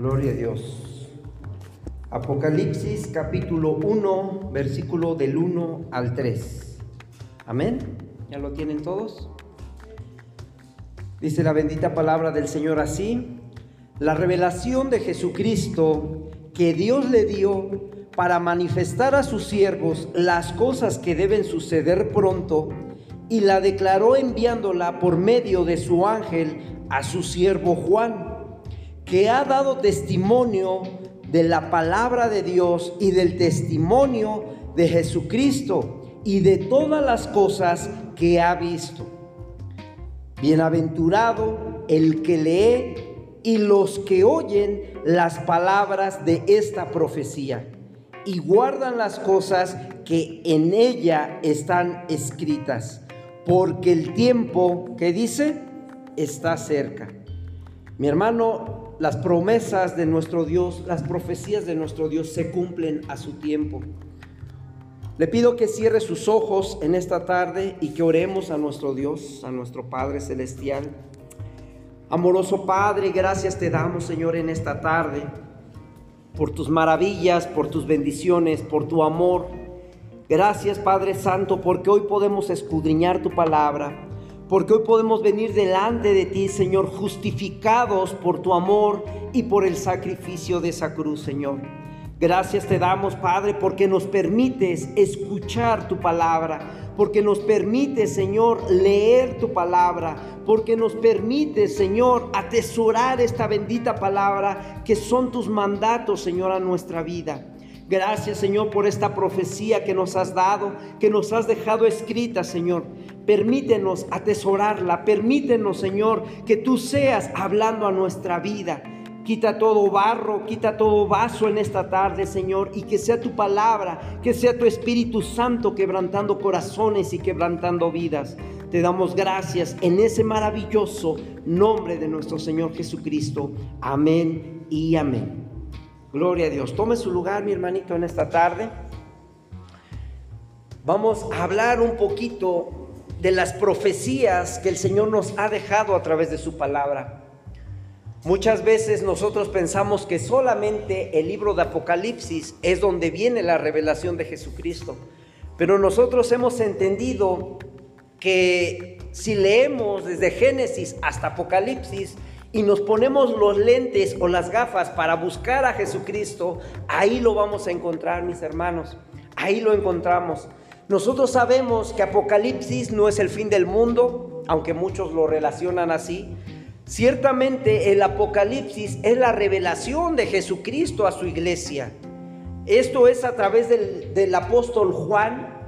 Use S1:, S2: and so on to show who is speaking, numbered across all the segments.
S1: Gloria a Dios. Apocalipsis capítulo 1, versículo del 1 al 3. Amén. ¿Ya lo tienen todos? Dice la bendita palabra del Señor así. La revelación de Jesucristo que Dios le dio para manifestar a sus siervos las cosas que deben suceder pronto y la declaró enviándola por medio de su ángel a su siervo Juan que ha dado testimonio de la palabra de Dios y del testimonio de Jesucristo y de todas las cosas que ha visto. Bienaventurado el que lee y los que oyen las palabras de esta profecía y guardan las cosas que en ella están escritas, porque el tiempo que dice está cerca. Mi hermano, las promesas de nuestro Dios, las profecías de nuestro Dios se cumplen a su tiempo. Le pido que cierre sus ojos en esta tarde y que oremos a nuestro Dios, a nuestro Padre Celestial. Amoroso Padre, gracias te damos, Señor, en esta tarde por tus maravillas, por tus bendiciones, por tu amor. Gracias, Padre Santo, porque hoy podemos escudriñar tu palabra porque hoy podemos venir delante de ti, Señor, justificados por tu amor y por el sacrificio de esa cruz, Señor. Gracias te damos, Padre, porque nos permites escuchar tu palabra, porque nos permites, Señor, leer tu palabra, porque nos permites, Señor, atesorar esta bendita palabra que son tus mandatos, Señor, a nuestra vida. Gracias, Señor, por esta profecía que nos has dado, que nos has dejado escrita, Señor. Permítenos atesorarla, permítenos, Señor, que tú seas hablando a nuestra vida. Quita todo barro, quita todo vaso en esta tarde, Señor, y que sea tu palabra, que sea tu Espíritu Santo quebrantando corazones y quebrantando vidas. Te damos gracias en ese maravilloso nombre de nuestro Señor Jesucristo. Amén y amén. Gloria a Dios. Tome su lugar, mi hermanito, en esta tarde. Vamos a hablar un poquito de las profecías que el Señor nos ha dejado a través de su palabra. Muchas veces nosotros pensamos que solamente el libro de Apocalipsis es donde viene la revelación de Jesucristo, pero nosotros hemos entendido que si leemos desde Génesis hasta Apocalipsis y nos ponemos los lentes o las gafas para buscar a Jesucristo, ahí lo vamos a encontrar, mis hermanos, ahí lo encontramos. Nosotros sabemos que Apocalipsis no es el fin del mundo, aunque muchos lo relacionan así. Ciertamente el Apocalipsis es la revelación de Jesucristo a su iglesia. Esto es a través del, apóstol Juan.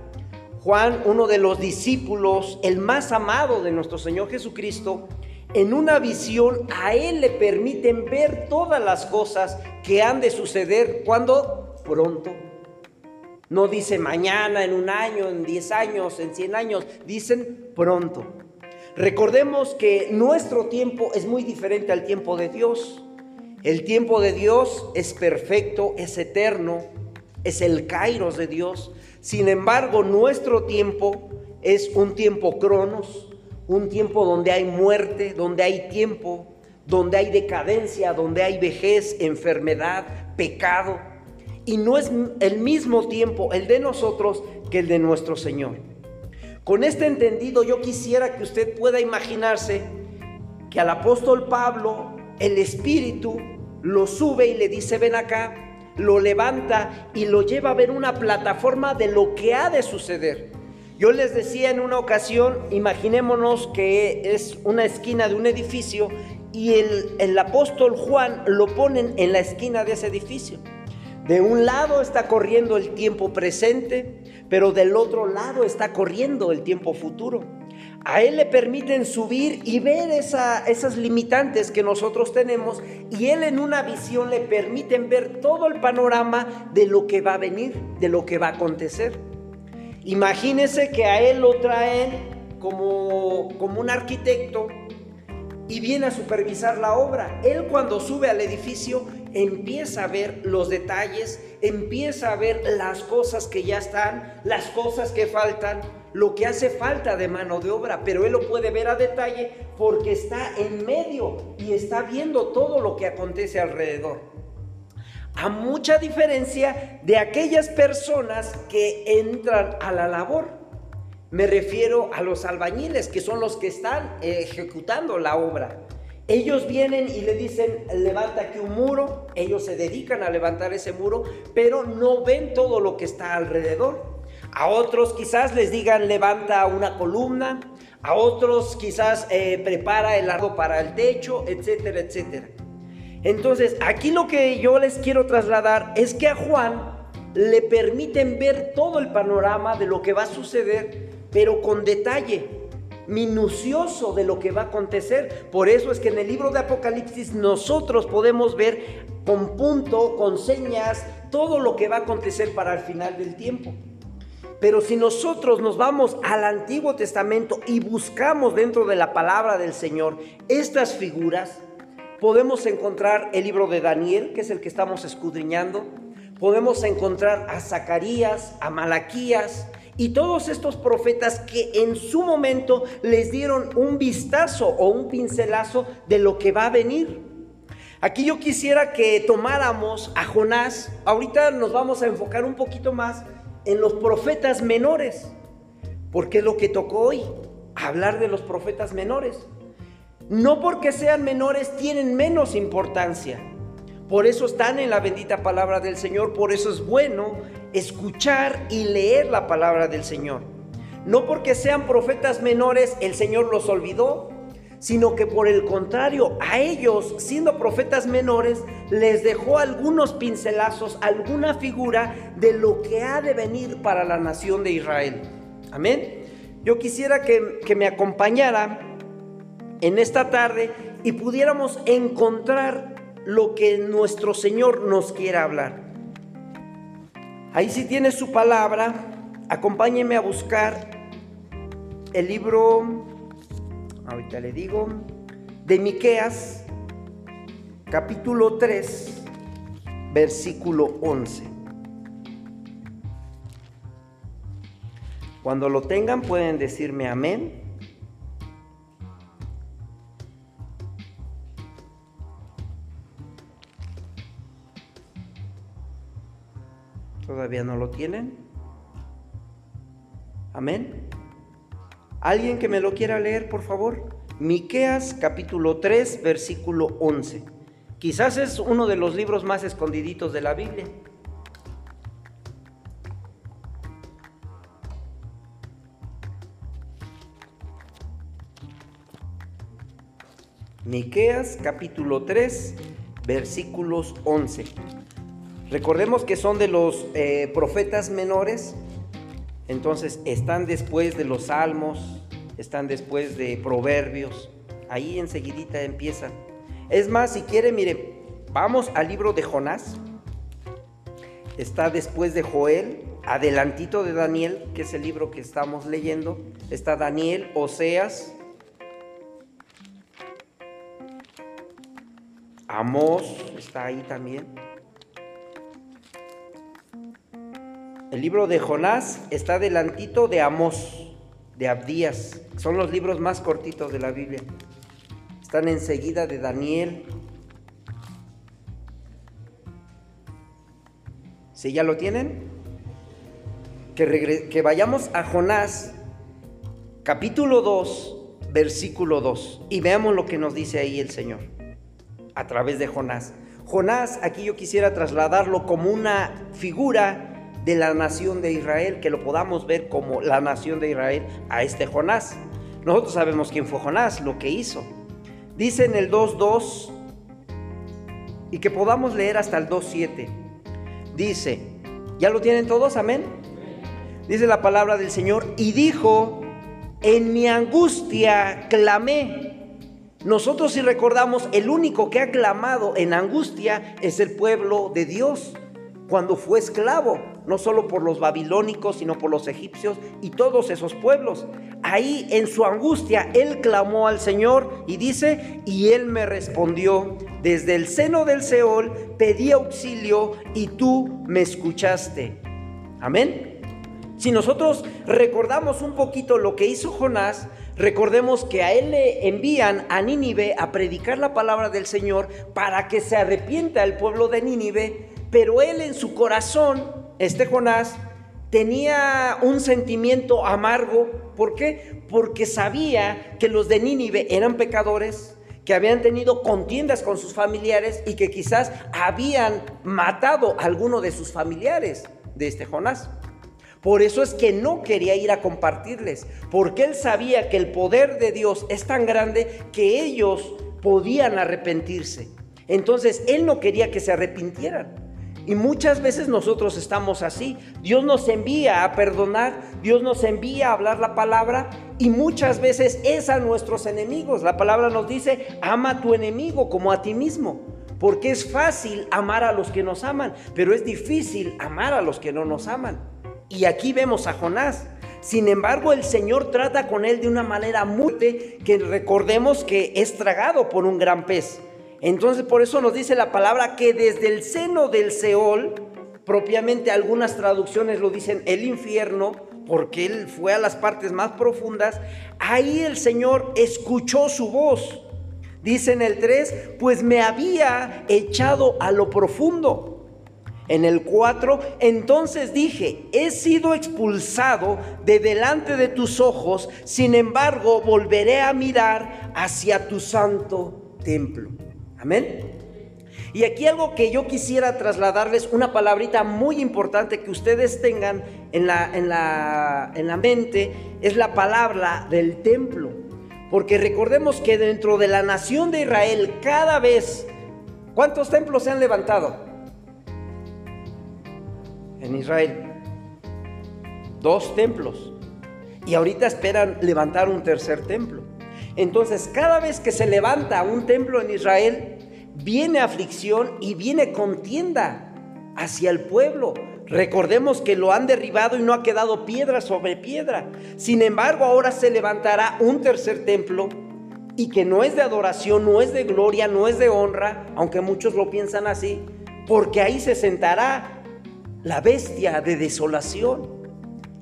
S1: Juan, uno de los discípulos, el más amado de nuestro Señor Jesucristo, en una visión a él le permiten ver todas las cosas que han de suceder cuando pronto no dice mañana, en un año, en diez años, en cien años, dicen pronto. Recordemos que nuestro tiempo es muy diferente al tiempo de Dios. El tiempo de Dios es perfecto, es eterno, es el kairos de Dios. Sin embargo, nuestro tiempo es un tiempo cronos, un tiempo donde hay muerte, donde hay tiempo, donde hay decadencia, donde hay vejez, enfermedad, pecado y no es el mismo tiempo el de nosotros que el de nuestro Señor. Con este entendido yo quisiera que usted pueda imaginarse que al apóstol Pablo el Espíritu lo sube y le dice ven acá, lo levanta y lo lleva a ver una plataforma de lo que ha de suceder. Yo les decía en una ocasión, imaginémonos que es una esquina de un edificio y el, el apóstol Juan lo ponen en la esquina de ese edificio. De un lado está corriendo el tiempo presente, pero del otro lado está corriendo el tiempo futuro. A Él le permiten subir y ver esas limitantes que nosotros tenemos y Él en una visión le permiten ver todo el panorama de lo que va a venir, de lo que va a acontecer. Imagínese que a Él lo traen como, como un arquitecto y viene a supervisar la obra. Él cuando sube al edificio empieza a ver los detalles, empieza a ver las cosas que ya están, las cosas que faltan, lo que hace falta de mano de obra, pero él lo puede ver a detalle porque está en medio y está viendo todo lo que acontece alrededor. A mucha diferencia de aquellas personas que entran a la labor. Me refiero a los albañiles, que son los que están ejecutando la obra. Ellos vienen y le dicen, levanta aquí un muro, ellos se dedican a levantar ese muro, pero no ven todo lo que está alrededor. A otros quizás les digan, levanta una columna, a otros quizás eh, prepara el arco para el techo, etcétera, etcétera. Entonces, aquí lo que yo les quiero trasladar es que a Juan le permiten ver todo el panorama de lo que va a suceder, pero con detalle minucioso de lo que va a acontecer. Por eso es que en el libro de Apocalipsis nosotros podemos ver con punto, con señas, todo lo que va a acontecer para el final del tiempo. Pero si nosotros nos vamos al Antiguo Testamento y buscamos dentro de la palabra del Señor estas figuras, podemos encontrar el libro de Daniel, que es el que estamos escudriñando. Podemos encontrar a Zacarías, a Malaquías, y todos estos profetas que en su momento les dieron un vistazo o un pincelazo de lo que va a venir. Aquí yo quisiera que tomáramos a Jonás, ahorita nos vamos a enfocar un poquito más en los profetas menores, porque es lo que tocó hoy, hablar de los profetas menores. No porque sean menores tienen menos importancia. Por eso están en la bendita palabra del Señor, por eso es bueno escuchar y leer la palabra del Señor. No porque sean profetas menores el Señor los olvidó, sino que por el contrario, a ellos, siendo profetas menores, les dejó algunos pincelazos, alguna figura de lo que ha de venir para la nación de Israel. Amén. Yo quisiera que, que me acompañara en esta tarde y pudiéramos encontrar lo que nuestro Señor nos quiere hablar. Ahí si tiene su palabra, acompáñeme a buscar el libro, ahorita le digo, de Miqueas, capítulo 3, versículo 11. Cuando lo tengan pueden decirme amén ¿Todavía no lo tienen? Amén. ¿Alguien que me lo quiera leer, por favor? Miqueas capítulo 3, versículo 11. Quizás es uno de los libros más escondiditos de la Biblia. Miqueas capítulo 3, versículos 11. Recordemos que son de los eh, profetas menores, entonces están después de los salmos, están después de proverbios, ahí enseguidita empiezan. Es más, si quiere, mire, vamos al libro de Jonás, está después de Joel, adelantito de Daniel, que es el libro que estamos leyendo, está Daniel, Oseas, Amós, está ahí también. El libro de Jonás está delantito de Amós, de Abdías. Son los libros más cortitos de la Biblia. Están enseguida de Daniel. ¿Sí ya lo tienen? Que, que vayamos a Jonás, capítulo 2, versículo 2, y veamos lo que nos dice ahí el Señor a través de Jonás. Jonás, aquí yo quisiera trasladarlo como una figura de la nación de Israel, que lo podamos ver como la nación de Israel a este Jonás. Nosotros sabemos quién fue Jonás, lo que hizo. Dice en el 2.2 y que podamos leer hasta el 2.7. Dice, ¿ya lo tienen todos? Amén. Dice la palabra del Señor y dijo, en mi angustia clamé. Nosotros si recordamos, el único que ha clamado en angustia es el pueblo de Dios cuando fue esclavo. No solo por los babilónicos, sino por los egipcios y todos esos pueblos. Ahí en su angustia, él clamó al Señor y dice, y él me respondió, desde el seno del Seol pedí auxilio y tú me escuchaste. Amén. Si nosotros recordamos un poquito lo que hizo Jonás, recordemos que a él le envían a Nínive a predicar la palabra del Señor para que se arrepienta el pueblo de Nínive, pero él en su corazón, este Jonás, tenía un sentimiento amargo. ¿Por qué? Porque sabía que los de Nínive eran pecadores, que habían tenido contiendas con sus familiares y que quizás habían matado a alguno de sus familiares de este Jonás. Por eso es que no quería ir a compartirles, porque él sabía que el poder de Dios es tan grande que ellos podían arrepentirse. Entonces él no quería que se arrepintieran. Y muchas veces nosotros estamos así. Dios nos envía a perdonar, Dios nos envía a hablar la palabra y muchas veces es a nuestros enemigos. La palabra nos dice, ama a tu enemigo como a ti mismo. Porque es fácil amar a los que nos aman, pero es difícil amar a los que no nos aman. Y aquí vemos a Jonás. Sin embargo, el Señor trata con él de una manera muy que recordemos que es tragado por un gran pez. Entonces, por eso nos dice la palabra que desde el seno del Seol, propiamente algunas traducciones lo dicen el infierno, porque él fue a las partes más profundas, ahí el Señor escuchó su voz. Dice en el 3, pues me había echado a lo profundo en el 4, entonces dije, he sido expulsado de delante de tus ojos, sin embargo volveré a mirar hacia tu santo templo. Amén. Y aquí algo que yo quisiera trasladarles, una palabrita muy importante que ustedes tengan en la, en la, en la mente, es la palabra del templo. Porque recordemos que dentro de la nación de Israel, cada vez, ¿cuántos templos se han levantado? en Israel. Dos templos. Y ahorita esperan levantar un tercer templo. Entonces, cada vez que se levanta un templo en Israel, viene aflicción y viene contienda hacia el pueblo. Recordemos que lo han derribado y no ha quedado piedra sobre piedra. Sin embargo, ahora se levantará un tercer templo y que no es de adoración, no es de gloria, no es de honra, aunque muchos lo piensan así, porque ahí se sentará la bestia de desolación.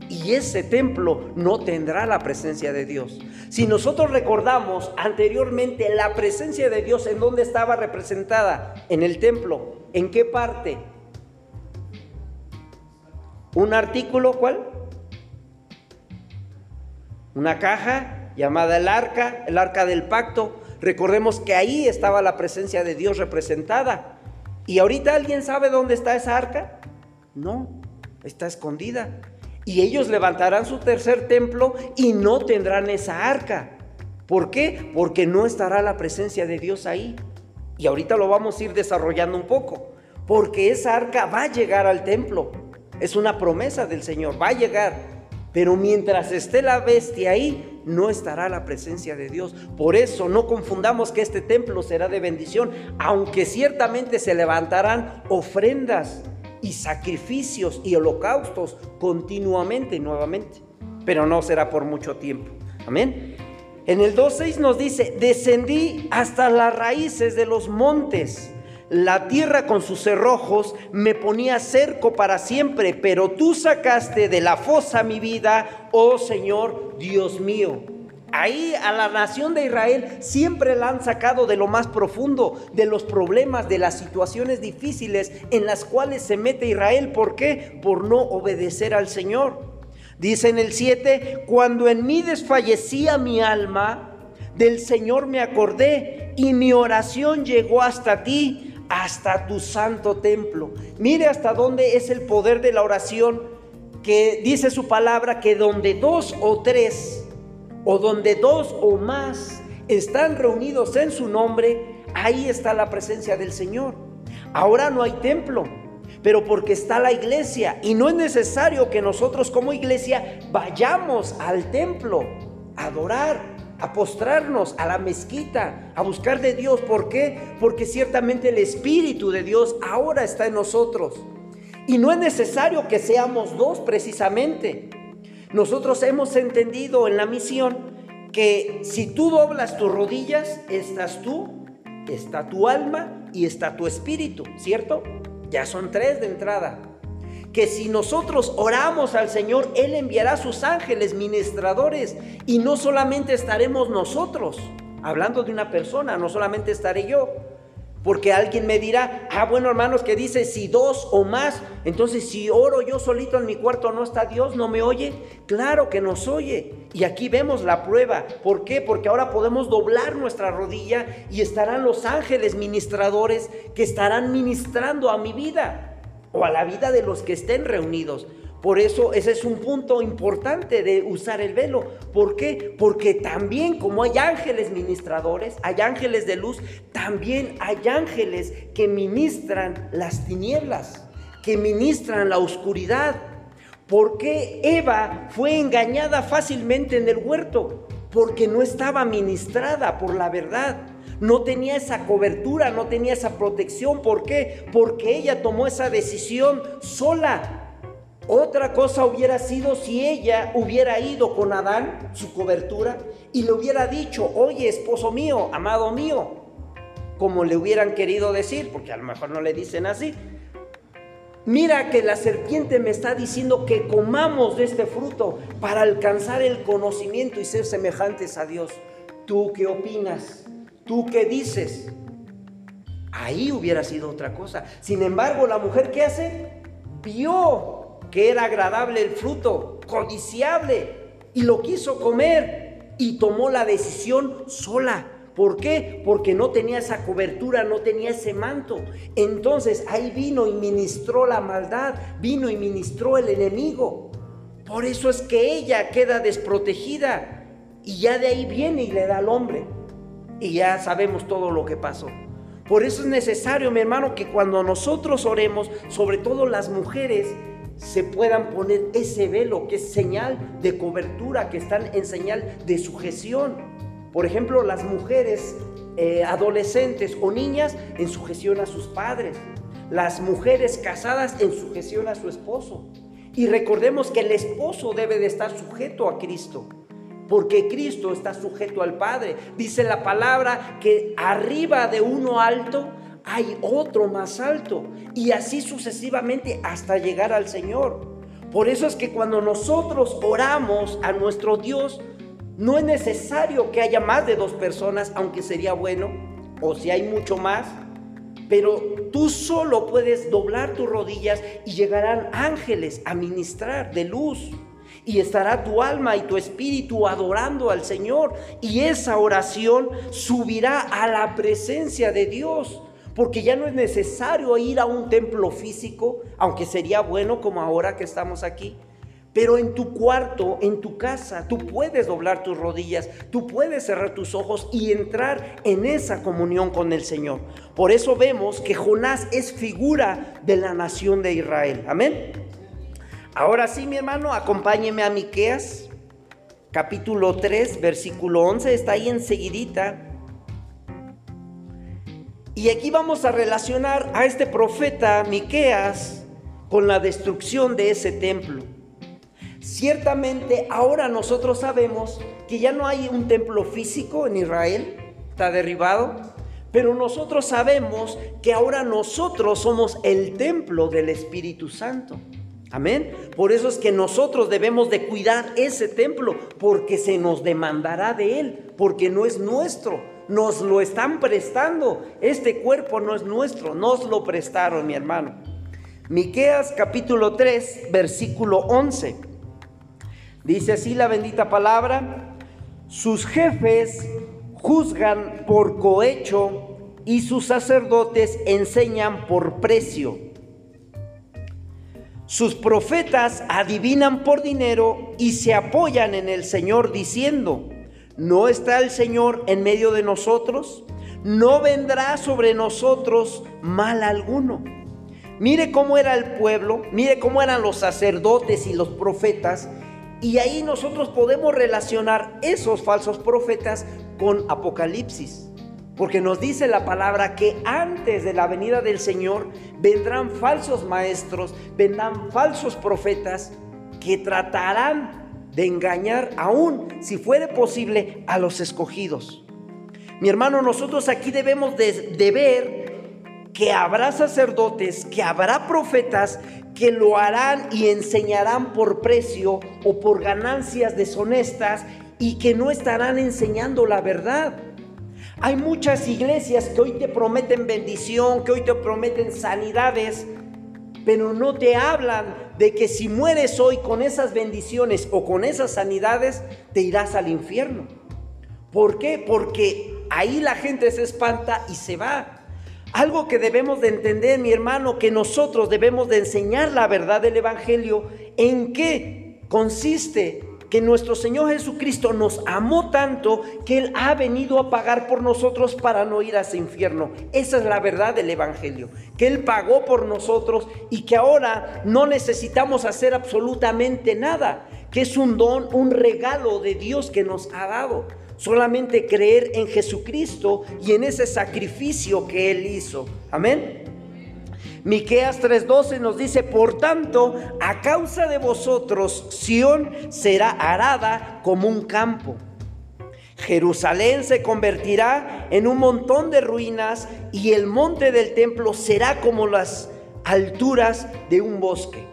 S1: Y ese templo no tendrá la presencia de Dios. Si nosotros recordamos anteriormente la presencia de Dios, ¿en dónde estaba representada? En el templo. ¿En qué parte? ¿Un artículo cuál? Una caja llamada el arca, el arca del pacto. Recordemos que ahí estaba la presencia de Dios representada. ¿Y ahorita alguien sabe dónde está esa arca? No, está escondida. Y ellos levantarán su tercer templo y no tendrán esa arca. ¿Por qué? Porque no estará la presencia de Dios ahí. Y ahorita lo vamos a ir desarrollando un poco. Porque esa arca va a llegar al templo. Es una promesa del Señor, va a llegar. Pero mientras esté la bestia ahí, no estará la presencia de Dios. Por eso no confundamos que este templo será de bendición, aunque ciertamente se levantarán ofrendas y sacrificios y holocaustos continuamente y nuevamente, pero no será por mucho tiempo. Amén. En el 2.6 nos dice, descendí hasta las raíces de los montes. La tierra con sus cerrojos me ponía cerco para siempre, pero tú sacaste de la fosa mi vida, oh Señor Dios mío. Ahí a la nación de Israel siempre la han sacado de lo más profundo, de los problemas, de las situaciones difíciles en las cuales se mete Israel. ¿Por qué? Por no obedecer al Señor. Dice en el 7, cuando en mí desfallecía mi alma, del Señor me acordé y mi oración llegó hasta ti, hasta tu santo templo. Mire hasta dónde es el poder de la oración, que dice su palabra, que donde dos o tres o donde dos o más están reunidos en su nombre, ahí está la presencia del Señor. Ahora no hay templo, pero porque está la iglesia y no es necesario que nosotros como iglesia vayamos al templo a adorar, a postrarnos a la mezquita, a buscar de Dios. ¿Por qué? Porque ciertamente el Espíritu de Dios ahora está en nosotros. Y no es necesario que seamos dos precisamente. Nosotros hemos entendido en la misión que si tú doblas tus rodillas, estás tú, está tu alma y está tu espíritu, ¿cierto? Ya son tres de entrada. Que si nosotros oramos al Señor, Él enviará sus ángeles ministradores y no solamente estaremos nosotros, hablando de una persona, no solamente estaré yo, porque alguien me dirá, ah, bueno hermanos, que dice si dos o más, entonces si oro yo solito en mi cuarto no está Dios, no me oye. Claro que nos oye. Y aquí vemos la prueba. ¿Por qué? Porque ahora podemos doblar nuestra rodilla y estarán los ángeles ministradores que estarán ministrando a mi vida o a la vida de los que estén reunidos. Por eso ese es un punto importante de usar el velo. ¿Por qué? Porque también como hay ángeles ministradores, hay ángeles de luz, también hay ángeles que ministran las tinieblas, que ministran la oscuridad. ¿Por qué Eva fue engañada fácilmente en el huerto? Porque no estaba ministrada por la verdad. No tenía esa cobertura, no tenía esa protección. ¿Por qué? Porque ella tomó esa decisión sola, otra cosa hubiera sido si ella hubiera ido con Adán, su cobertura, y le hubiera dicho, oye, esposo mío, amado mío, como le hubieran querido decir, porque a lo mejor no le dicen así. Mira que la serpiente me está diciendo que comamos de este fruto para alcanzar el conocimiento y ser semejantes a Dios. ¿Tú qué opinas? ¿Tú qué dices? Ahí hubiera sido otra cosa. Sin embargo, la mujer que hace vio que era agradable el fruto, codiciable, y lo quiso comer y tomó la decisión sola. ¿Por qué? Porque no tenía esa cobertura, no tenía ese manto. Entonces ahí vino y ministró la maldad, vino y ministró el enemigo. Por eso es que ella queda desprotegida y ya de ahí viene y le da al hombre. Y ya sabemos todo lo que pasó. Por eso es necesario, mi hermano, que cuando nosotros oremos, sobre todo las mujeres, se puedan poner ese velo que es señal de cobertura, que están en señal de sujeción. Por ejemplo, las mujeres eh, adolescentes o niñas en sujeción a sus padres, las mujeres casadas en sujeción a su esposo. Y recordemos que el esposo debe de estar sujeto a Cristo, porque Cristo está sujeto al Padre. Dice la palabra que arriba de uno alto hay otro más alto y así sucesivamente hasta llegar al Señor. Por eso es que cuando nosotros oramos a nuestro Dios, no es necesario que haya más de dos personas, aunque sería bueno, o si hay mucho más, pero tú solo puedes doblar tus rodillas y llegarán ángeles a ministrar de luz. Y estará tu alma y tu espíritu adorando al Señor. Y esa oración subirá a la presencia de Dios porque ya no es necesario ir a un templo físico, aunque sería bueno como ahora que estamos aquí. Pero en tu cuarto, en tu casa, tú puedes doblar tus rodillas, tú puedes cerrar tus ojos y entrar en esa comunión con el Señor. Por eso vemos que Jonás es figura de la nación de Israel. Amén. Ahora sí, mi hermano, acompáñeme a Miqueas, capítulo 3, versículo 11, está ahí enseguidita. Y aquí vamos a relacionar a este profeta Miqueas con la destrucción de ese templo. Ciertamente ahora nosotros sabemos que ya no hay un templo físico en Israel, está derribado, pero nosotros sabemos que ahora nosotros somos el templo del Espíritu Santo. Amén. Por eso es que nosotros debemos de cuidar ese templo, porque se nos demandará de él, porque no es nuestro nos lo están prestando. Este cuerpo no es nuestro, nos lo prestaron, mi hermano. Miqueas capítulo 3, versículo 11. Dice así la bendita palabra: Sus jefes juzgan por cohecho y sus sacerdotes enseñan por precio. Sus profetas adivinan por dinero y se apoyan en el Señor diciendo, ¿No está el Señor en medio de nosotros? No vendrá sobre nosotros mal alguno. Mire cómo era el pueblo, mire cómo eran los sacerdotes y los profetas. Y ahí nosotros podemos relacionar esos falsos profetas con Apocalipsis. Porque nos dice la palabra que antes de la venida del Señor vendrán falsos maestros, vendrán falsos profetas que tratarán de engañar aún, si fuere posible, a los escogidos. Mi hermano, nosotros aquí debemos de, ver que habrá sacerdotes, que habrá profetas que lo harán y enseñarán por precio o por ganancias deshonestas y que no estarán enseñando la verdad. Hay muchas iglesias que hoy te prometen bendición, que hoy te prometen sanidades, pero no te hablan de que si mueres hoy con esas bendiciones o con esas sanidades, te irás al infierno. ¿Por qué? Porque ahí la gente se espanta y se va. Algo que debemos de entender, mi hermano, que nosotros debemos de enseñar la verdad del Evangelio, en qué consiste que nuestro Señor Jesucristo nos amó tanto que Él ha venido a pagar por nosotros para no ir a ese infierno. Esa es la verdad del Evangelio, que Él pagó por nosotros y que ahora no necesitamos hacer absolutamente nada, que es un don, un regalo de Dios que nos ha dado. Solamente creer en Jesucristo y en ese sacrificio que Él hizo. Amén. Miqueas 3:12 nos dice, "Por tanto, a causa de vosotros Sión será arada como un campo. Jerusalén se convertirá en un montón de ruinas y el monte del templo será como las alturas de un bosque."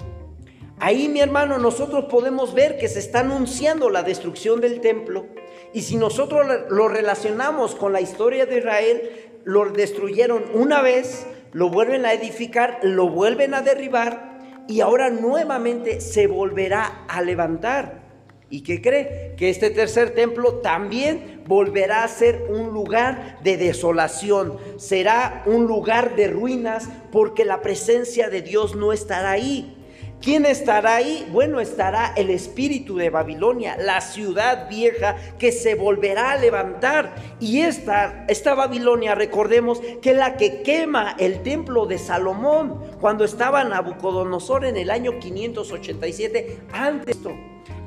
S1: Ahí, mi hermano, nosotros podemos ver que se está anunciando la destrucción del templo. Y si nosotros lo relacionamos con la historia de Israel, lo destruyeron una vez, lo vuelven a edificar, lo vuelven a derribar y ahora nuevamente se volverá a levantar. ¿Y qué cree? Que este tercer templo también volverá a ser un lugar de desolación, será un lugar de ruinas porque la presencia de Dios no estará ahí. ¿Quién estará ahí? Bueno, estará el espíritu de Babilonia, la ciudad vieja que se volverá a levantar. Y esta, esta Babilonia, recordemos que es la que quema el templo de Salomón cuando estaba Nabucodonosor en el año 587 antes.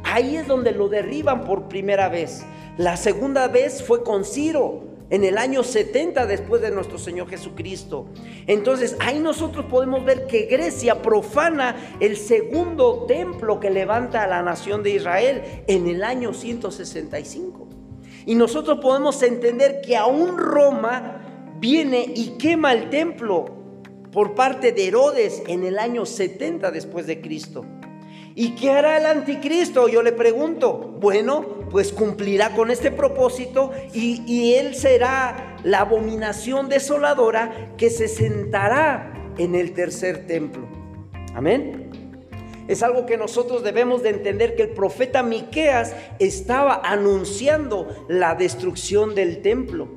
S1: Ahí es donde lo derriban por primera vez. La segunda vez fue con Ciro en el año 70 después de nuestro Señor Jesucristo. Entonces ahí nosotros podemos ver que Grecia profana el segundo templo que levanta a la nación de Israel en el año 165. Y nosotros podemos entender que aún Roma viene y quema el templo por parte de Herodes en el año 70 después de Cristo. ¿Y qué hará el anticristo? Yo le pregunto. Bueno, pues cumplirá con este propósito y, y él será la abominación desoladora que se sentará en el tercer templo. Amén. Es algo que nosotros debemos de entender que el profeta Miqueas estaba anunciando la destrucción del templo.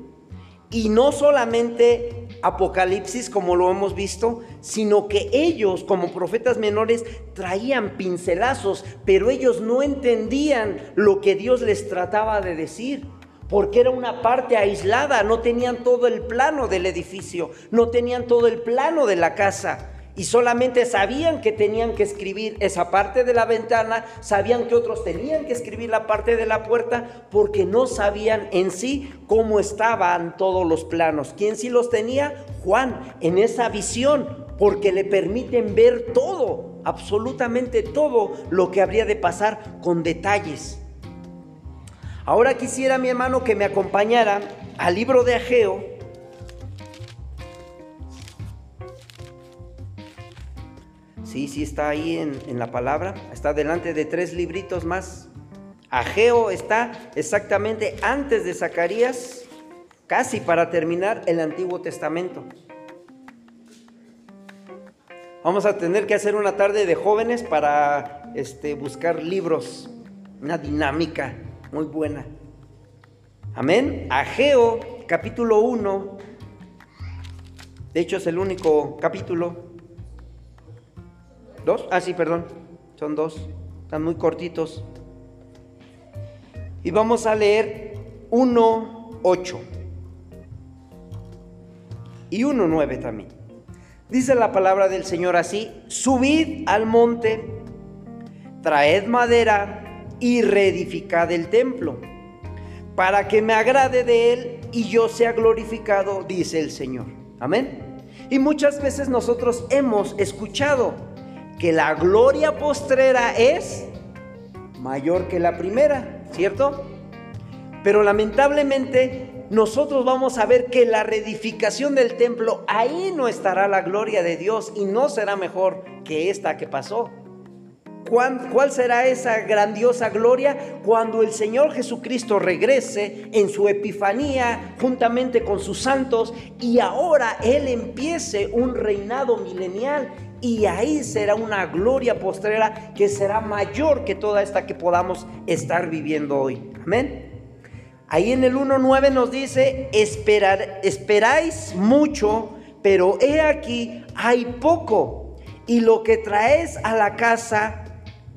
S1: Y no solamente Apocalipsis, como lo hemos visto, sino que ellos como profetas menores traían pincelazos, pero ellos no entendían lo que Dios les trataba de decir porque era una parte aislada, no tenían todo el plano del edificio, no tenían todo el plano de la casa y solamente sabían que tenían que escribir esa parte de la ventana, sabían que otros tenían que escribir la parte de la puerta, porque no sabían en sí cómo estaban todos los planos. ¿Quién sí los tenía? Juan, en esa visión, porque le permiten ver todo, absolutamente todo lo que habría de pasar con detalles. Ahora quisiera mi hermano que me acompañara al libro de Ageo, Sí, sí está ahí en, la palabra. Está delante de tres libritos más. Ageo está exactamente antes de Zacarías, casi para terminar el Antiguo Testamento. Vamos a tener que hacer una tarde de jóvenes para este, buscar libros, una dinámica muy buena. Amén. Ageo, capítulo 1. De hecho es el único capítulo ¿Dos? Ah, sí, perdón. Son dos. Están muy cortitos. Y vamos a leer 1.8. Y 1.9 también. Dice la palabra del Señor así, subid al monte, traed madera y reedificad el templo, para que me agrade de él y yo sea glorificado, dice el Señor. Amén. Y muchas veces nosotros hemos escuchado que la gloria postrera es mayor que la primera, ¿cierto? Pero lamentablemente nosotros vamos a ver que la reedificación del templo, ahí no estará la gloria de Dios y no será mejor que esta que pasó. ¿Cuál será esa grandiosa gloria? Cuando el Señor Jesucristo regrese en su epifanía juntamente con sus santos y ahora Él empiece un reinado milenial y ahí será una gloria postrera que será mayor que toda esta que podamos estar viviendo hoy. Amén. Ahí en el 1.9 nos dice, Esperar, esperáis mucho, pero he aquí, hay poco, y lo que traes a la casa,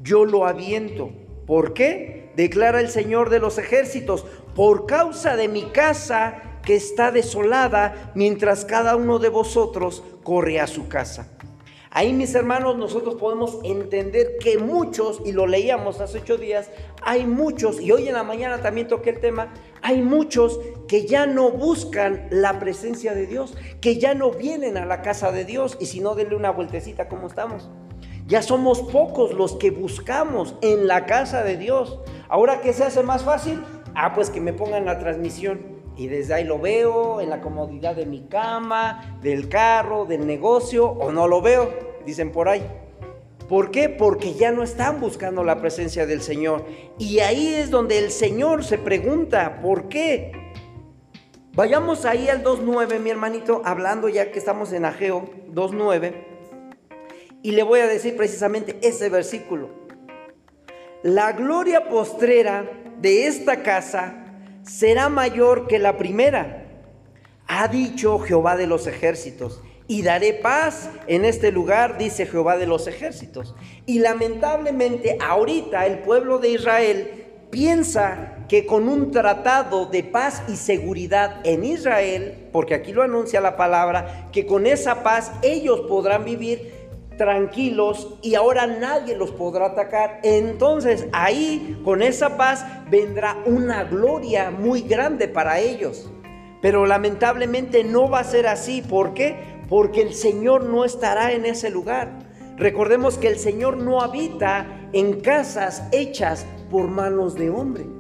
S1: yo lo aviento. ¿Por qué? Declara el Señor de los ejércitos, por causa de mi casa que está desolada, mientras cada uno de vosotros corre a su casa. Ahí, mis hermanos, nosotros podemos entender que muchos, y lo leíamos hace ocho días, hay muchos, y hoy en la mañana también toqué el tema, hay muchos que ya no buscan la presencia de Dios, que ya no vienen a la casa de Dios, y si no, denle una vueltecita como estamos. Ya somos pocos los que buscamos en la casa de Dios. Ahora, ¿qué se hace más fácil? Ah, pues que me pongan la transmisión y desde ahí lo veo en la comodidad de mi cama, del carro, del negocio, o no lo veo, dicen por ahí. ¿Por qué? Porque ya no están buscando la presencia del Señor. Y ahí es donde el Señor se pregunta, ¿por qué? Vayamos ahí al 2.9, mi hermanito, hablando ya que estamos en Ageo 2.9. Y le voy a decir precisamente ese versículo. La gloria postrera de esta casa será mayor que la primera. Ha dicho Jehová de los ejércitos, y daré paz en este lugar, dice Jehová de los ejércitos. Y lamentablemente ahorita el pueblo de Israel piensa que con un tratado de paz y seguridad en Israel, porque aquí lo anuncia la palabra, que con esa paz ellos podrán vivir tranquilos y ahora nadie los podrá atacar. Entonces ahí con esa paz vendrá una gloria muy grande para ellos. Pero lamentablemente no va a ser así. ¿Por qué? Porque el Señor no estará en ese lugar. Recordemos que el Señor no habita en casas hechas por manos de hombre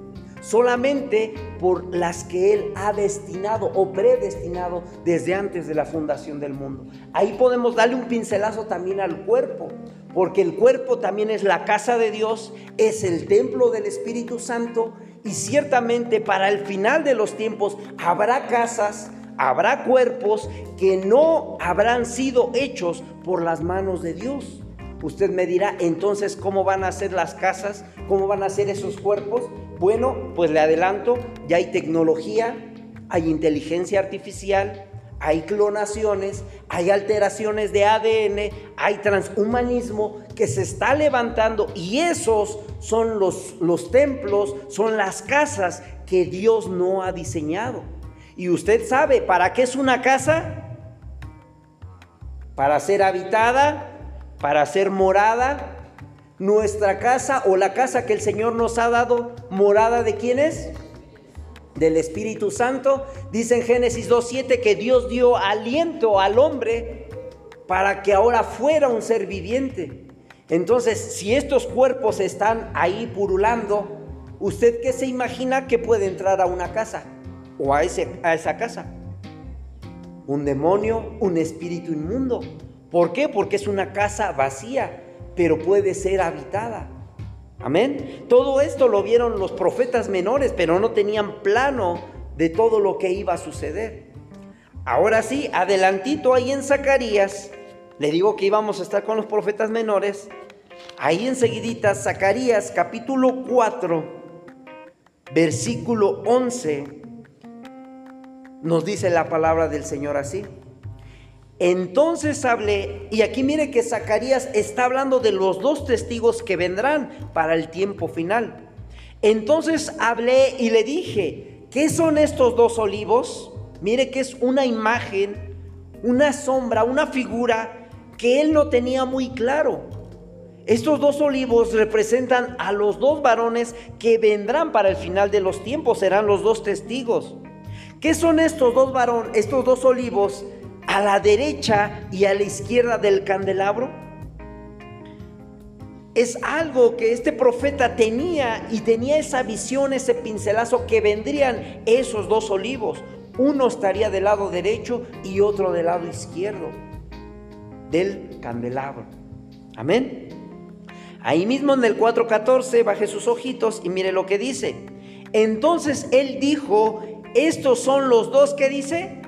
S1: solamente por las que Él ha destinado o predestinado desde antes de la fundación del mundo. Ahí podemos darle un pincelazo también al cuerpo, porque el cuerpo también es la casa de Dios, es el templo del Espíritu Santo y ciertamente para el final de los tiempos habrá casas, habrá cuerpos que no habrán sido hechos por las manos de Dios. Usted me dirá, entonces, ¿cómo van a ser las casas? ¿Cómo van a ser esos cuerpos? Bueno, pues le adelanto, ya hay tecnología, hay inteligencia artificial, hay clonaciones, hay alteraciones de ADN, hay transhumanismo que se está levantando y esos son los, los templos, son las casas que Dios no ha diseñado. Y usted sabe, ¿para qué es una casa? Para ser habitada, para ser morada, nuestra casa o la casa que el Señor nos ha dado, morada de quién es? Del Espíritu Santo. Dice en Génesis 2.7 que Dios dio aliento al hombre para que ahora fuera un ser viviente. Entonces, si estos cuerpos están ahí purulando, ¿usted qué se imagina que puede entrar a una casa o a, a esa casa? Un demonio, un espíritu inmundo. ¿Por qué? Porque es una casa vacía pero puede ser habitada. Amén. Todo esto lo vieron los profetas menores, pero no tenían plano de todo lo que iba a suceder. Ahora sí, adelantito ahí en Zacarías, le digo que íbamos a estar con los profetas menores. Ahí enseguidita, Zacarías capítulo 4, versículo 11, nos dice la palabra del Señor así. Entonces hablé, y aquí mire que Zacarías está hablando de los dos testigos que vendrán para el tiempo final. Entonces hablé y le dije, ¿qué son estos dos olivos? Mire que es una imagen, una sombra, una figura que él no tenía muy claro. Estos dos olivos representan a los dos varones que vendrán para el final de los tiempos, serán los dos testigos. ¿Qué son estos dos varones, estos dos olivos a la derecha y a la izquierda del candelabro? Es algo que este profeta tenía y tenía esa visión, ese pincelazo que vendrían esos dos olivos. Uno estaría del lado derecho y otro del lado izquierdo del candelabro. Amén. Ahí mismo en el 4.14 baje sus ojitos y mire lo que dice. Entonces él dijo, estos son los dos que dice,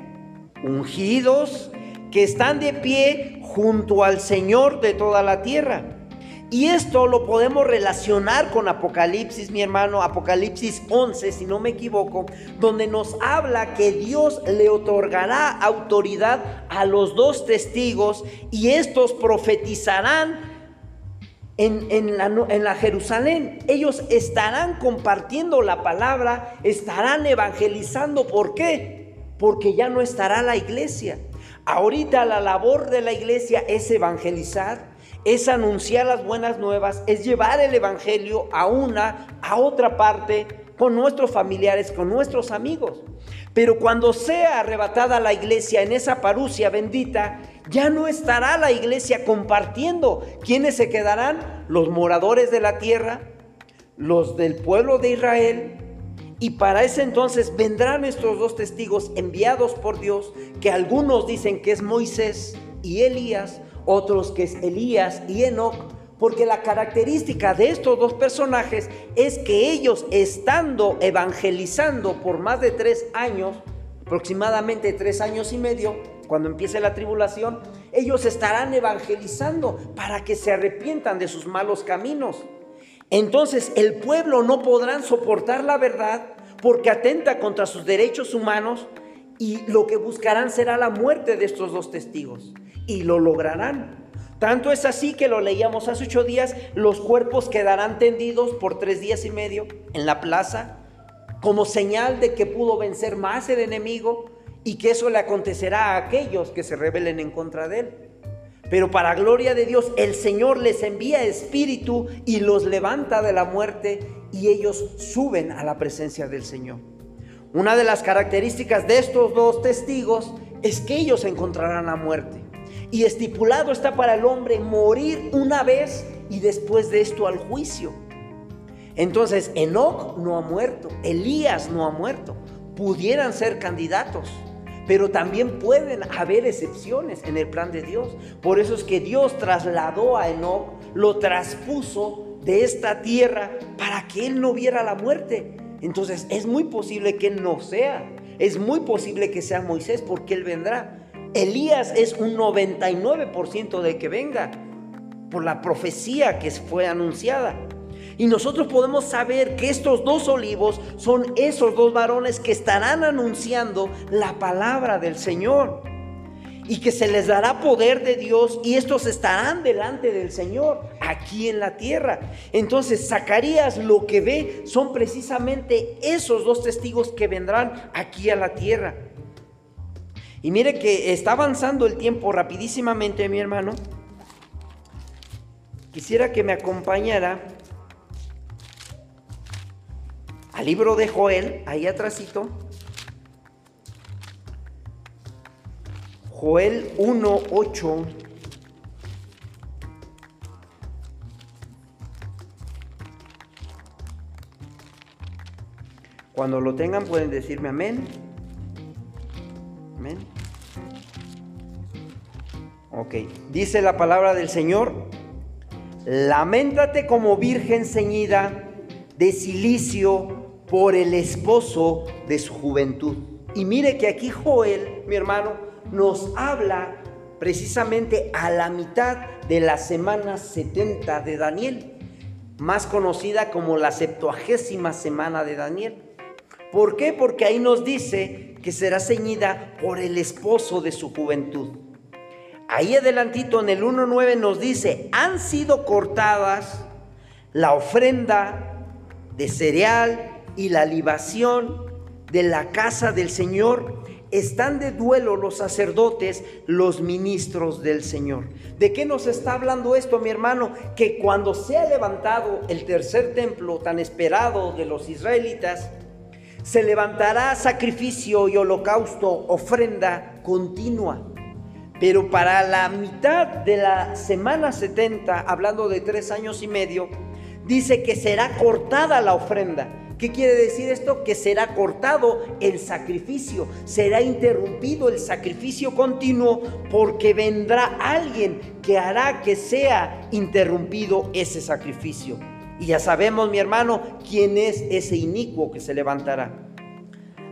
S1: ungidos, que están de pie junto al Señor de toda la tierra. Y esto lo podemos relacionar con Apocalipsis, mi hermano, Apocalipsis 11, si no me equivoco, donde nos habla que Dios le otorgará autoridad a los dos testigos y estos profetizarán en, la, en, la, Jerusalén. Ellos estarán compartiendo la palabra, estarán evangelizando. ¿Por qué? Porque ya no estará la iglesia. Ahorita la labor de la iglesia es evangelizar, es anunciar las buenas nuevas, es llevar el Evangelio a una, a otra parte, con nuestros familiares, con nuestros amigos. Pero cuando sea arrebatada la iglesia en esa parucia bendita, ya no estará la iglesia compartiendo. ¿Quiénes se quedarán? Los moradores de la tierra, los del pueblo de Israel. Y para ese entonces vendrán estos dos testigos enviados por Dios, que algunos dicen que es Moisés y Elías, otros que es Elías y Enoch, porque la característica de estos dos personajes es que ellos estando evangelizando por más de tres años, aproximadamente tres años y medio, cuando empiece la tribulación, ellos estarán evangelizando para que se arrepientan de sus malos caminos. Entonces el pueblo no podrán soportar la verdad porque atenta contra sus derechos humanos y lo que buscarán será la muerte de estos dos testigos y lo lograrán. Tanto es así que lo leíamos hace ocho días, los cuerpos quedarán tendidos por tres días y medio en la plaza, como señal de que pudo vencer más el enemigo y que eso le acontecerá a aquellos que se rebelen en contra de él. Pero para gloria de Dios, el Señor les envía espíritu y los levanta de la muerte y ellos suben a la presencia del Señor. Una de las características de estos dos testigos es que ellos encontrarán la muerte. Y estipulado está para el hombre morir una vez y después de esto al juicio. Entonces, Enoch no ha muerto, Elías no ha muerto. Pudieran ser candidatos, pero también pueden haber excepciones en el plan de Dios. Por eso es que Dios trasladó a Enoch, lo traspuso de esta tierra para que él no viera la muerte. Entonces, es muy posible que no sea. Es muy posible que sea Moisés porque él vendrá. Elías es un 99% de que venga por la profecía que fue anunciada. Y nosotros podemos saber que estos dos olivos son esos dos varones que estarán anunciando la palabra del Señor. Y que se les dará poder de Dios y estos estarán delante del Señor aquí en la tierra. Entonces Zacarías lo que ve son precisamente esos dos testigos que vendrán aquí a la tierra. Y mire que está avanzando el tiempo rapidísimamente, mi hermano. Quisiera que me acompañara al libro de Joel, ahí atrásito. Joel 1:8. Cuando lo tengan pueden decirme amén. Amén. Ok, dice la palabra del Señor, lamentate como virgen ceñida de silicio por el esposo de su juventud. Y mire que aquí Joel, mi hermano, nos habla precisamente a la mitad de la semana 70 de Daniel, más conocida como la septuagésima semana de Daniel. ¿Por qué? Porque ahí nos dice que será ceñida por el esposo de su juventud. Ahí adelantito en el 1.9 nos dice, han sido cortadas la ofrenda de cereal y la libación de la casa del Señor. Están de duelo los sacerdotes, los ministros del Señor. ¿De qué nos está hablando esto, mi hermano? Que cuando se ha levantado el tercer templo tan esperado de los israelitas, Se levantará sacrificio y holocausto, ofrenda continua. Pero para la mitad de la semana 70, hablando de tres años y medio, dice que será cortada la ofrenda. ¿Qué quiere decir esto? Que será cortado el sacrificio, será interrumpido el sacrificio continuo porque vendrá alguien que hará que sea interrumpido ese sacrificio. Y ya sabemos, mi hermano, quién es ese inicuo que se levantará.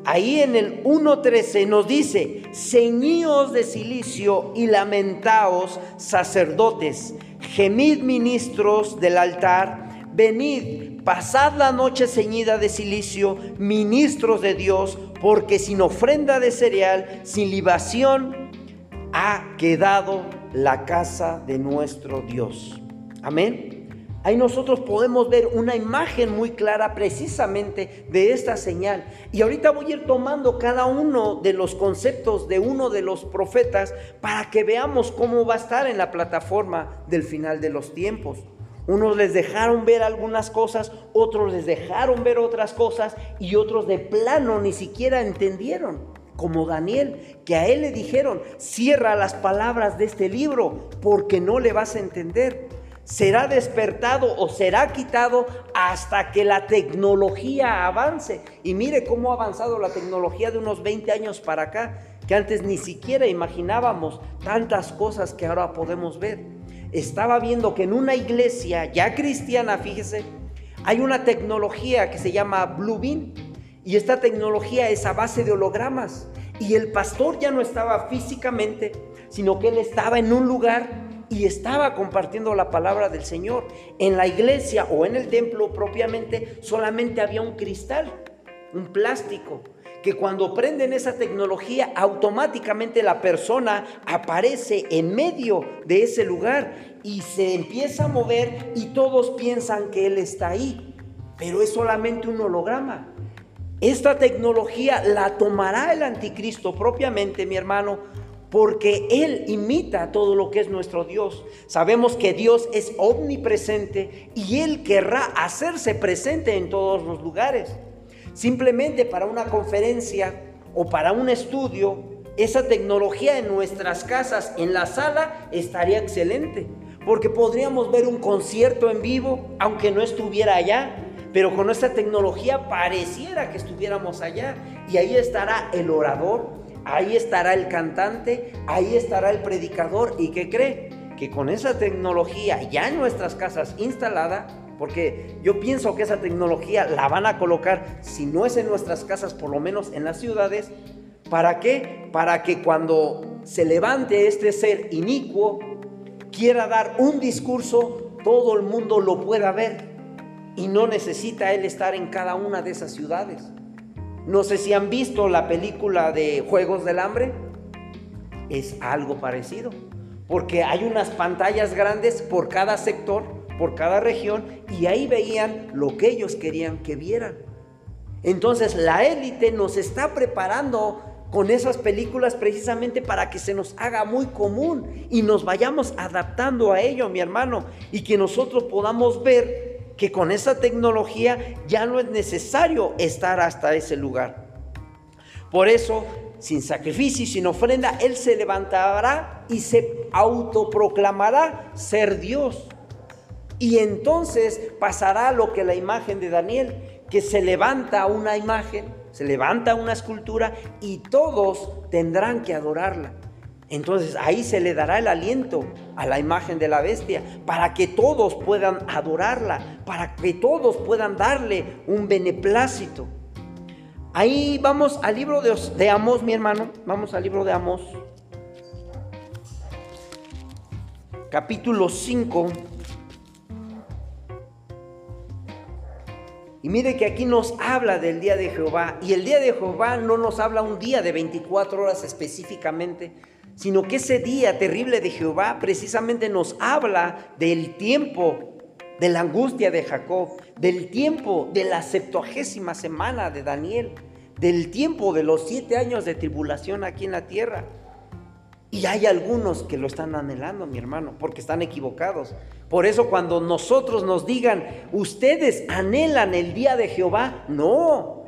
S1: Ahí en el 1.13 nos dice, ceñíos de silicio y lamentaos sacerdotes, gemid ministros del altar, venid, pasad la noche ceñida de silicio, ministros de Dios, porque sin ofrenda de cereal, sin libación, ha quedado la casa de nuestro Dios. Amén. Ahí nosotros podemos ver una imagen muy clara precisamente de esta señal. Y ahorita voy a ir tomando cada uno de los conceptos de uno de los profetas para que veamos cómo va a estar en la plataforma del final de los tiempos. Unos les dejaron ver algunas cosas, otros les dejaron ver otras cosas y otros de plano ni siquiera entendieron como Daniel, que a él le dijeron, cierra las palabras de este libro porque no le vas a entender será despertado o será quitado hasta que la tecnología avance. Y mire cómo ha avanzado la tecnología de unos 20 años para acá, que antes ni siquiera imaginábamos tantas cosas que ahora podemos ver. Estaba viendo que en una iglesia ya cristiana, fíjese, hay una tecnología que se llama Bluebeam y esta tecnología es a base de hologramas. Y el pastor ya no estaba físicamente, sino que él estaba en un lugar y estaba compartiendo la palabra del Señor. En la iglesia o en el templo propiamente solamente había un cristal, un plástico, que cuando prenden esa tecnología automáticamente la persona aparece en medio de ese lugar y se empieza a mover y todos piensan que él está ahí, pero es solamente un holograma. Esta tecnología la tomará el anticristo propiamente, mi hermano, porque Él imita todo lo que es nuestro Dios. Sabemos que Dios es omnipresente y Él querrá hacerse presente en todos los lugares. Simplemente para una conferencia o para un estudio, esa tecnología en nuestras casas, en la sala, estaría excelente. Porque podríamos ver un concierto en vivo, aunque no estuviera allá, pero con esta tecnología pareciera que estuviéramos allá. Y ahí estará el orador, ahí estará el cantante, ahí estará el predicador. ¿Y qué cree? Que con esa tecnología ya en nuestras casas instalada, porque yo pienso que esa tecnología la van a colocar, si no es en nuestras casas, por lo menos en las ciudades, ¿para qué? Para que cuando se levante este ser inicuo, quiera dar un discurso, todo el mundo lo pueda ver y no necesita él estar en cada una de esas ciudades. No sé si han visto la película de Juegos del Hambre. Es algo parecido. Porque hay unas pantallas grandes por cada sector, por cada región, y ahí veían lo que ellos querían que vieran. Entonces la élite nos está preparando con esas películas precisamente para que se nos haga muy común y nos vayamos adaptando a ello, mi hermano, y que nosotros podamos ver que con esa tecnología ya no es necesario estar hasta ese lugar. Por eso, sin sacrificio y sin ofrenda, Él se levantará y se autoproclamará ser Dios. Y entonces pasará lo que la imagen de Daniel, que se levanta una imagen, se levanta una escultura y todos tendrán que adorarla. Entonces ahí se le dará el aliento a la imagen de la bestia para que todos puedan adorarla, para que todos puedan darle un beneplácito. Ahí vamos al libro de, de mi hermano. Vamos al libro de Amós. Capítulo 5. Y mire que aquí nos habla del día de Jehová. Y el día de Jehová no nos habla un día de 24 horas específicamente, sino que ese día terrible de Jehová precisamente nos habla del tiempo de la angustia de Jacob, del tiempo de la septuagésima semana de Daniel, del tiempo de los siete años de tribulación aquí en la tierra. Y hay algunos que lo están anhelando, mi hermano, porque están equivocados. Por eso cuando nosotros nos digan, ustedes anhelan el día de Jehová, no,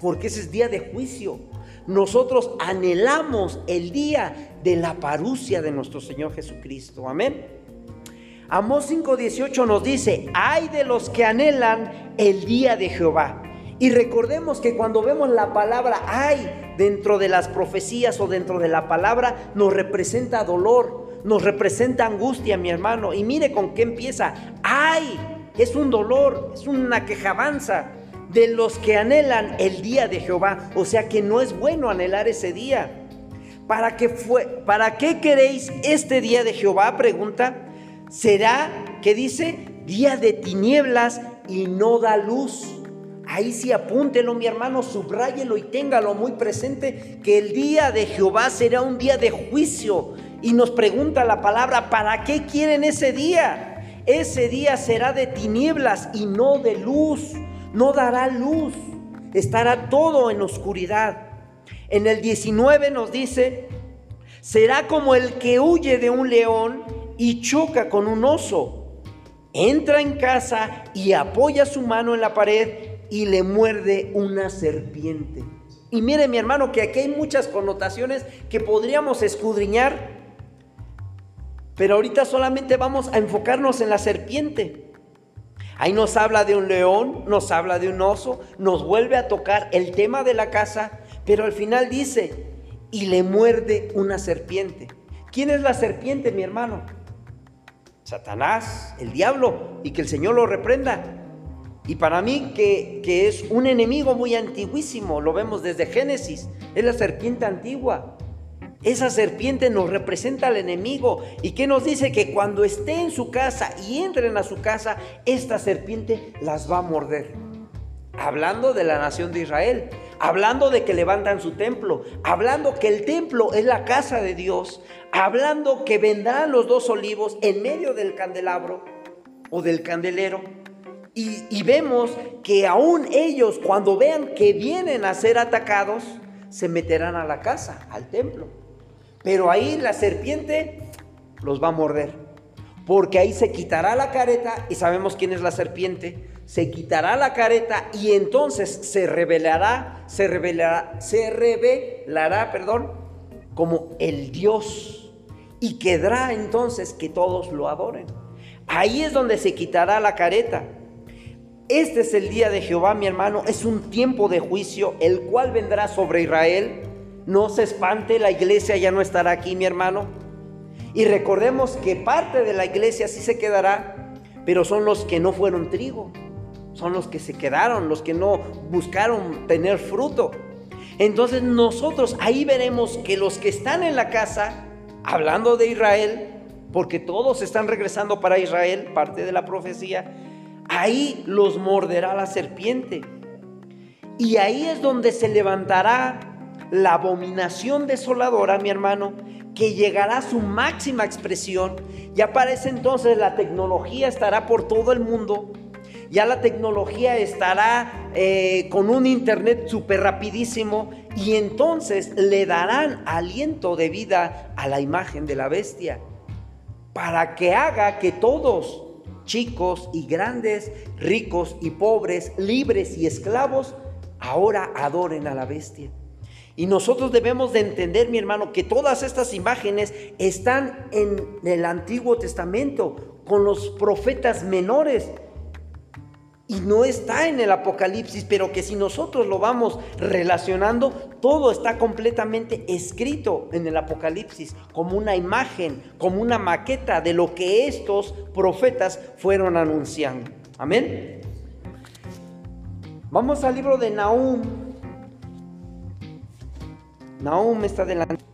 S1: porque ese es día de juicio. Nosotros anhelamos el día de la parucia de nuestro Señor Jesucristo. Amén. Amós 5:18 nos dice, hay de los que anhelan el día de Jehová. Y recordemos que cuando vemos la palabra hay dentro de las profecías o dentro de la palabra, nos representa dolor, nos representa angustia, mi hermano. Y mire con qué empieza. Ay, es un dolor, es una quejabanza de los que anhelan el día de Jehová. O sea que no es bueno anhelar ese día. ¿Para qué, fue, ¿Para qué queréis este día de Jehová? Pregunta. ¿Será que dice día de tinieblas y no da luz? Ahí sí apúntelo, mi hermano, subráyelo y téngalo muy presente, que el día de Jehová será un día de juicio. Y nos pregunta la palabra, ¿para qué quieren ese día? Ese día será de tinieblas y no de luz. No dará luz. Estará todo en oscuridad. En el 19 nos dice, será como el que huye de un león y choca con un oso. Entra en casa y apoya su mano en la pared y le muerde una serpiente. Y mire mi hermano que aquí hay muchas connotaciones que podríamos escudriñar, pero ahorita solamente vamos a enfocarnos en la serpiente. Ahí nos habla de un león, nos habla de un oso, nos vuelve a tocar el tema de la casa, pero al final dice, y le muerde una serpiente. ¿Quién es la serpiente, mi hermano? Satanás, el diablo, y que el Señor lo reprenda. Y para mí que, es un enemigo muy antiguísimo, lo vemos desde Génesis, es la serpiente antigua. Esa serpiente nos representa al enemigo y que nos dice que cuando esté en su casa y entren a su casa, esta serpiente las va a morder. Hablando de la nación de Israel, hablando de que levantan su templo, hablando que el templo es la casa de Dios, hablando que vendrán los dos olivos en medio del candelabro o del candelero y, vemos que aún ellos, cuando vean que vienen a ser atacados, se meterán a la casa, al templo. Pero ahí la serpiente los va a morder. Porque ahí se quitará la careta, y sabemos quién es la serpiente, se quitará la careta y entonces se revelará, se revelará, se revelará, perdón, como el Dios. Y quedará entonces que todos lo adoren. Ahí es donde se quitará la careta. Este es el día de Jehová, mi hermano. Es un tiempo de juicio, el cual vendrá sobre Israel. No se espante, la iglesia ya no estará aquí, mi hermano. Y recordemos que parte de la iglesia sí se quedará, pero son los que no fueron trigo. Son los que se quedaron, los que no buscaron tener fruto. Entonces nosotros ahí veremos que los que están en la casa, hablando de Israel, porque todos están regresando para Israel, parte de la profecía, ahí los morderá la serpiente. Y ahí es donde se levantará la abominación desoladora, mi hermano, que llegará a su máxima expresión. Ya para ese entonces la tecnología estará por todo el mundo. Ya la tecnología estará eh, con un internet súper rapidísimo y entonces le darán aliento de vida a la imagen de la bestia para que haga que todos chicos y grandes, ricos y pobres, libres y esclavos, ahora adoren a la bestia. Y nosotros debemos de entender, mi hermano, que todas estas imágenes están en el Antiguo Testamento con los profetas menores y no está en el Apocalipsis, pero que si nosotros lo vamos relacionando, todo está completamente escrito en el Apocalipsis, como una imagen, como una maqueta de lo que estos profetas fueron anunciando. Amén. Vamos al libro de Nahum. Nahum está delante.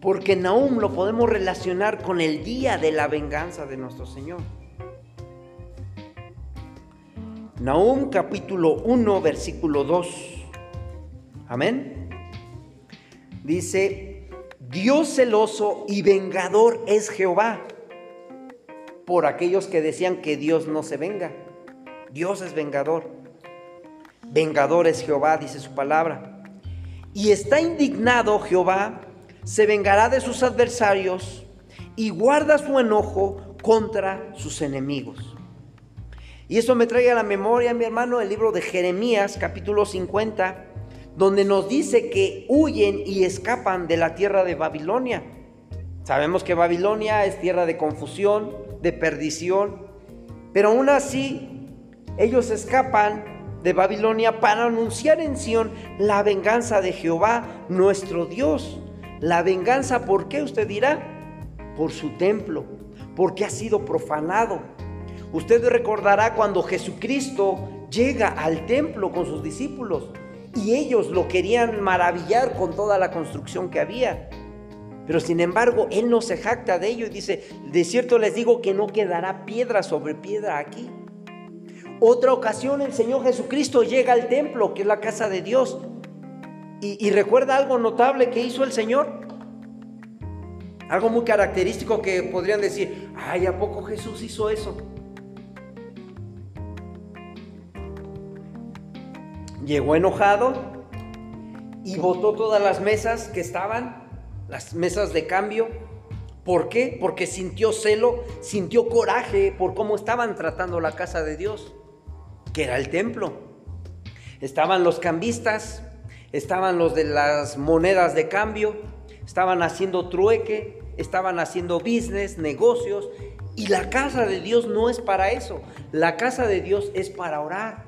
S1: Porque Nahum lo podemos relacionar con el día de la venganza de nuestro Señor. Nahum capítulo 1 versículo 2. Amén. Dice, Dios celoso y vengador es Jehová. Por aquellos que decían que Dios no se venga. Dios es vengador. Vengador es Jehová, dice su palabra. Y está indignado Jehová se vengará de sus adversarios y guarda su enojo contra sus enemigos. Y eso me trae a la memoria, mi hermano, el libro de Jeremías, capítulo 50, donde nos dice que huyen y escapan de la tierra de Babilonia. Sabemos que Babilonia es tierra de confusión, de perdición, pero aún así ellos escapan de Babilonia para anunciar en Sión la venganza de Jehová, nuestro Dios. La venganza, ¿por qué usted dirá? Por su templo, porque ha sido profanado. Usted recordará cuando Jesucristo llega al templo con sus discípulos y ellos lo querían maravillar con toda la construcción que había. Pero sin embargo, Él no se jacta de ello y dice, de cierto les digo que no quedará piedra sobre piedra aquí. Otra ocasión el Señor Jesucristo llega al templo, que es la casa de Dios, y, recuerda algo notable que hizo el Señor. Algo muy característico que podrían decir, ay, ¿a poco Jesús hizo eso? Llegó enojado y botó todas las mesas que estaban, las mesas de cambio. ¿Por qué? Porque sintió celo, sintió coraje por cómo estaban tratando la casa de Dios, que era el templo. Estaban los cambistas, estaban los de las monedas de cambio, estaban haciendo trueque, estaban haciendo business, negocios, y la casa de Dios no es para eso. La casa de Dios es para orar.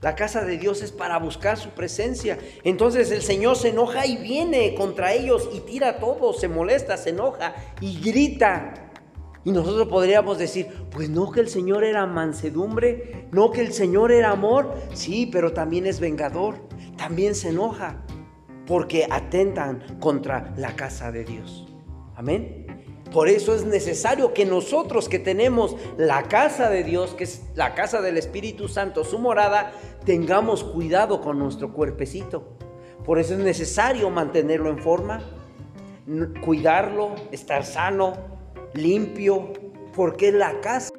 S1: La casa de Dios es para buscar su presencia. Entonces el Señor se enoja y viene contra ellos y tira todo, se molesta, se enoja y grita. Y nosotros podríamos decir, pues no que el Señor era mansedumbre, no que el Señor era amor, sí, pero también es vengador, también se enoja, porque atentan contra la casa de Dios. Amén. Por eso es necesario que nosotros que tenemos la casa de Dios, que es la casa del Espíritu Santo, su morada, tengamos cuidado con nuestro cuerpecito. Por eso es necesario mantenerlo en forma, cuidarlo, estar sano, limpio, porque es la casa